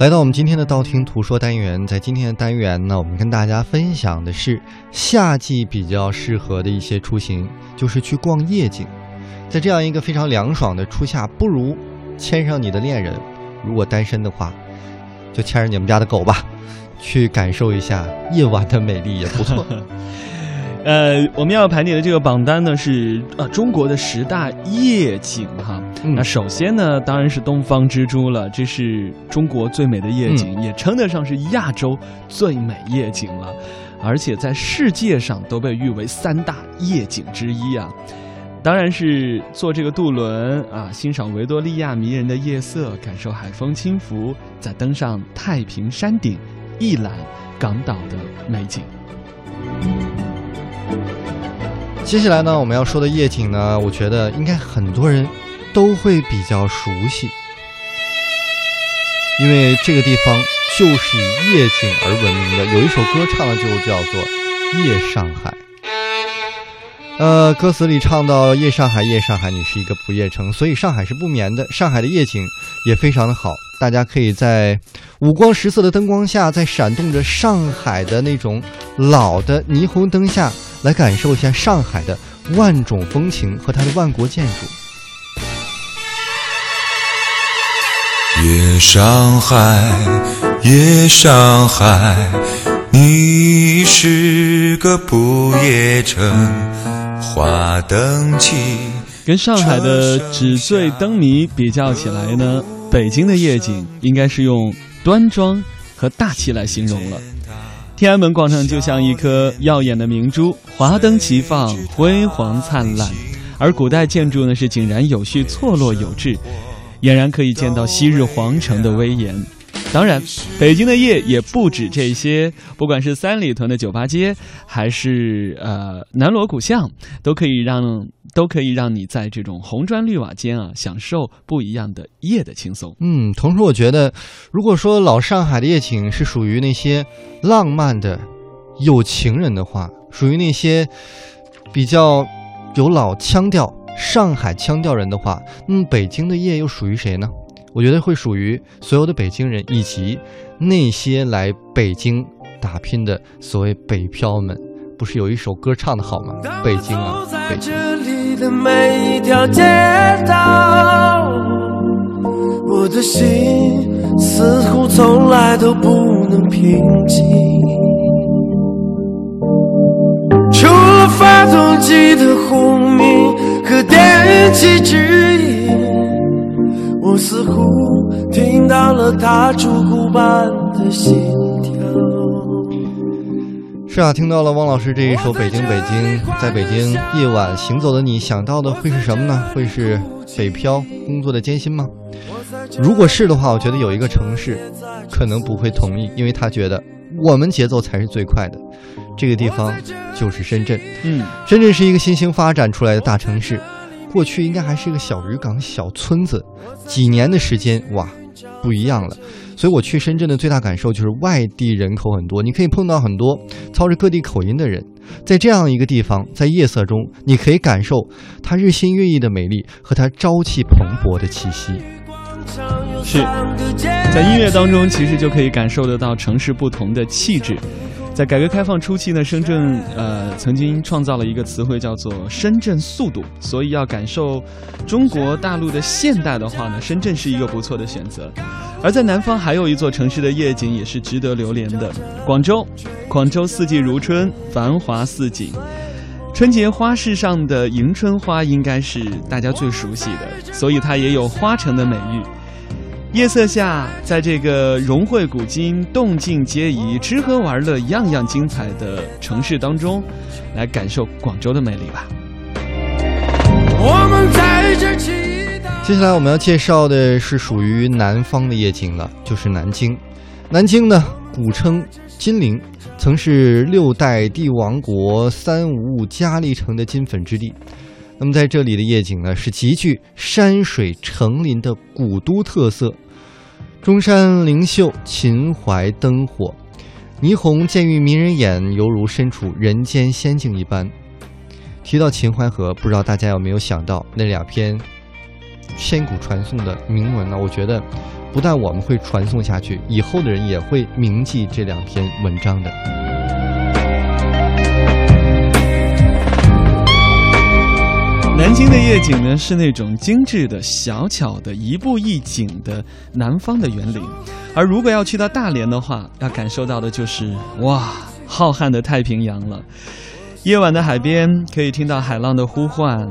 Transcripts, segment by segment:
来到我们今天的道听途说单元，在今天的单元呢，我们跟大家分享的是夏季比较适合的一些出行，就是去逛夜景。在这样一个非常凉爽的初夏，不如牵上你的恋人，如果单身的话，就牵着你们家的狗吧，去感受一下夜晚的美丽也不错。呃，我们要盘点的这个榜单呢是呃中国的十大夜景哈。嗯那首先呢，当然是东方之珠了，这是中国最美的夜景，也称得上是亚洲最美夜景了，而且在世界上都被誉为三大夜景之一啊。当然是坐这个渡轮啊，欣赏维多利亚迷人的夜色，感受海风轻拂，再登上太平山顶，一览港岛的美景。接下来呢，我们要说的夜景呢，我觉得应该很多人都会比较熟悉，因为这个地方就是以夜景而闻名的。有一首歌唱的就叫做《夜上海》。呃，歌词里唱到“夜上海，夜上海，你是一个不夜城”，所以上海是不眠的。上海的夜景也非常的好，大家可以在五光十色的灯光下，在闪动着上海的那种老的霓虹灯下，来感受一下上海的万种风情和它的万国建筑。夜上海，夜上海，你是个不夜城。花灯起，跟上海的纸醉灯迷比较起来呢，北京的夜景应该是用端庄和大气来形容了。天安门广场就像一颗耀眼的明珠，华灯齐放，辉煌灿烂；而古代建筑呢是井然有序，错落有致，俨然可以见到昔日皇城的威严。当然，北京的夜也不止这些，不管是三里屯的酒吧街，还是呃南锣鼓巷，都可以让都可以让你在这种红砖绿瓦间啊，享受不一样的夜的轻松。嗯，同时我觉得，如果说老上海的夜景是属于那些浪漫的有情人的话，属于那些比较有老腔调、上海腔调人的话，那么北京的夜又属于谁呢？我觉得会属于所有的北京人，以及那些来北京打拼的所谓北漂们。不是有一首歌唱的好吗？北京啊，北京。这里的每一条街道，我的心似乎从来都不能平静。除了发动机的轰鸣和电气指引，我似乎听到了他烛骨般的心跳。是啊，听到了汪老师这一首《北京北京》，在北京夜晚行走的你，想到的会是什么呢？会是北漂工作的艰辛吗？如果是的话，我觉得有一个城市可能不会同意，因为他觉得我们节奏才是最快的。这个地方就是深圳。嗯，深圳是一个新兴发展出来的大城市，过去应该还是一个小渔港、小村子，几年的时间，哇，不一样了。所以我去深圳的最大感受就是外地人口很多，你可以碰到很多操着各地口音的人，在这样一个地方，在夜色中，你可以感受它日新月异的美丽和它朝气蓬勃的气息。是在音乐当中，其实就可以感受得到城市不同的气质。在改革开放初期呢，深圳呃曾经创造了一个词汇叫做“深圳速度”，所以要感受中国大陆的现代的话呢，深圳是一个不错的选择。而在南方还有一座城市的夜景也是值得留连的，广州。广州四季如春，繁华似锦。春节花市上的迎春花应该是大家最熟悉的，所以它也有花城的美誉。夜色下，在这个融汇古今、动静皆宜、吃喝玩乐样样精彩的城市当中，来感受广州的魅力吧。我们在这祈祷。接下来我们要介绍的是属于南方的夜景了，就是南京。南京呢，古称金陵，曾是六代帝王国三吴嘉丽城的金粉之地。那么在这里的夜景呢，是极具山水成林的古都特色，中山灵秀，秦淮灯火，霓虹渐欲迷人眼，犹如身处人间仙境一般。提到秦淮河，不知道大家有没有想到那两篇千古传颂的铭文呢？我觉得不但我们会传颂下去，以后的人也会铭记这两篇文章的。南京的夜景呢，是那种精致的、小巧的、一步一景的南方的园林；而如果要去到大连的话，要感受到的就是哇，浩瀚的太平洋了。夜晚的海边，可以听到海浪的呼唤，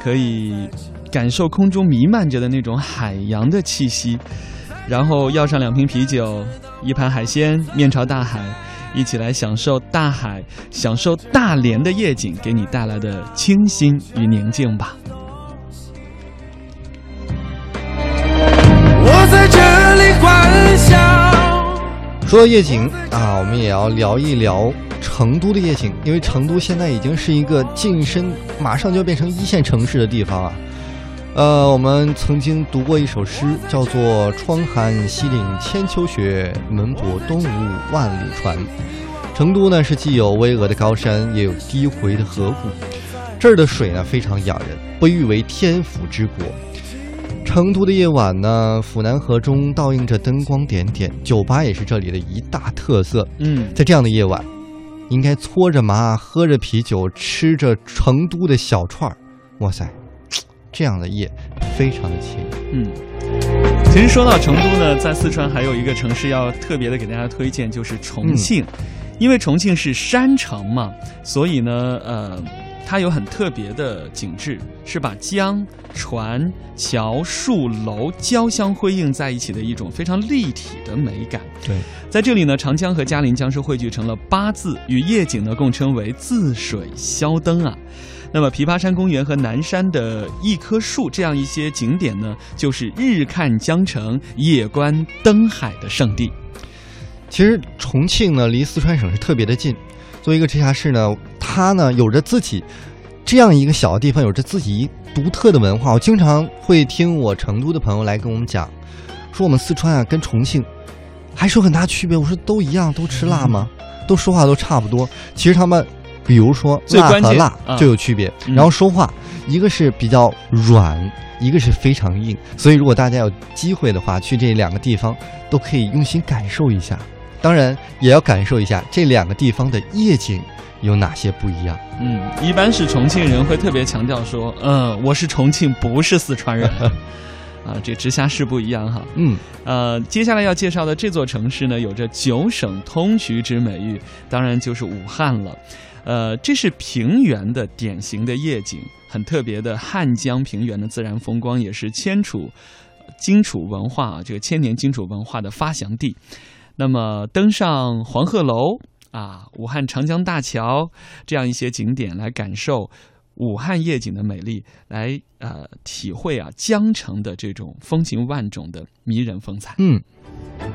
可以感受空中弥漫着的那种海洋的气息，然后要上两瓶啤酒，一盘海鲜，面朝大海。一起来享受大海，享受大连的夜景给你带来的清新与宁静吧。我在这里欢笑。说到夜景啊，我们也要聊一聊成都的夜景，因为成都现在已经是一个晋升，马上就要变成一线城市的地方啊。呃，我们曾经读过一首诗，叫做“窗含西岭千秋雪，门泊东吴万里船”。成都呢是既有巍峨的高山，也有低回的河谷，这儿的水呢非常养人，被誉为天府之国。成都的夜晚呢，府南河中倒映着灯光点点，酒吧也是这里的一大特色。嗯，在这样的夜晚，应该搓着麻，喝着啤酒，吃着成都的小串儿，哇塞！这样的夜，非常的惬意。嗯，其实说到成都呢，在四川还有一个城市要特别的给大家推荐，就是重庆。因为重庆是山城嘛，所以呢，呃，它有很特别的景致，是把江、船、桥、树、楼交相辉映在一起的一种非常立体的美感。对，在这里呢，长江和嘉陵江是汇聚成了八字，与夜景呢共称为“自水消灯”啊。那么，枇杷山公园和南山的一棵树这样一些景点呢，就是日看江城、夜观灯海的圣地。其实重庆呢，离四川省是特别的近。作为一个直辖市呢，它呢有着自己这样一个小的地方，有着自己独特的文化。我经常会听我成都的朋友来跟我们讲，说我们四川啊跟重庆还是有很大区别。我说都一样，都吃辣吗？都说话都差不多。其实他们。比如说辣和辣就有区别，然后说话一个是比较软，一个是非常硬，所以如果大家有机会的话，去这两个地方都可以用心感受一下，当然也要感受一下这两个地方的夜景有哪些不一样。嗯，一般是重庆人会特别强调说，嗯，我是重庆，不是四川人，啊，这直辖市不一样哈。嗯，呃，接下来要介绍的这座城市呢，有着九省通衢之美誉，当然就是武汉了。呃，这是平原的典型的夜景，很特别的汉江平原的自然风光，也是千楚荆楚文化啊，这个千年荆楚文化的发祥地。那么，登上黄鹤楼啊，武汉长江大桥这样一些景点，来感受武汉夜景的美丽，来呃体会啊江城的这种风情万种的迷人风采。嗯。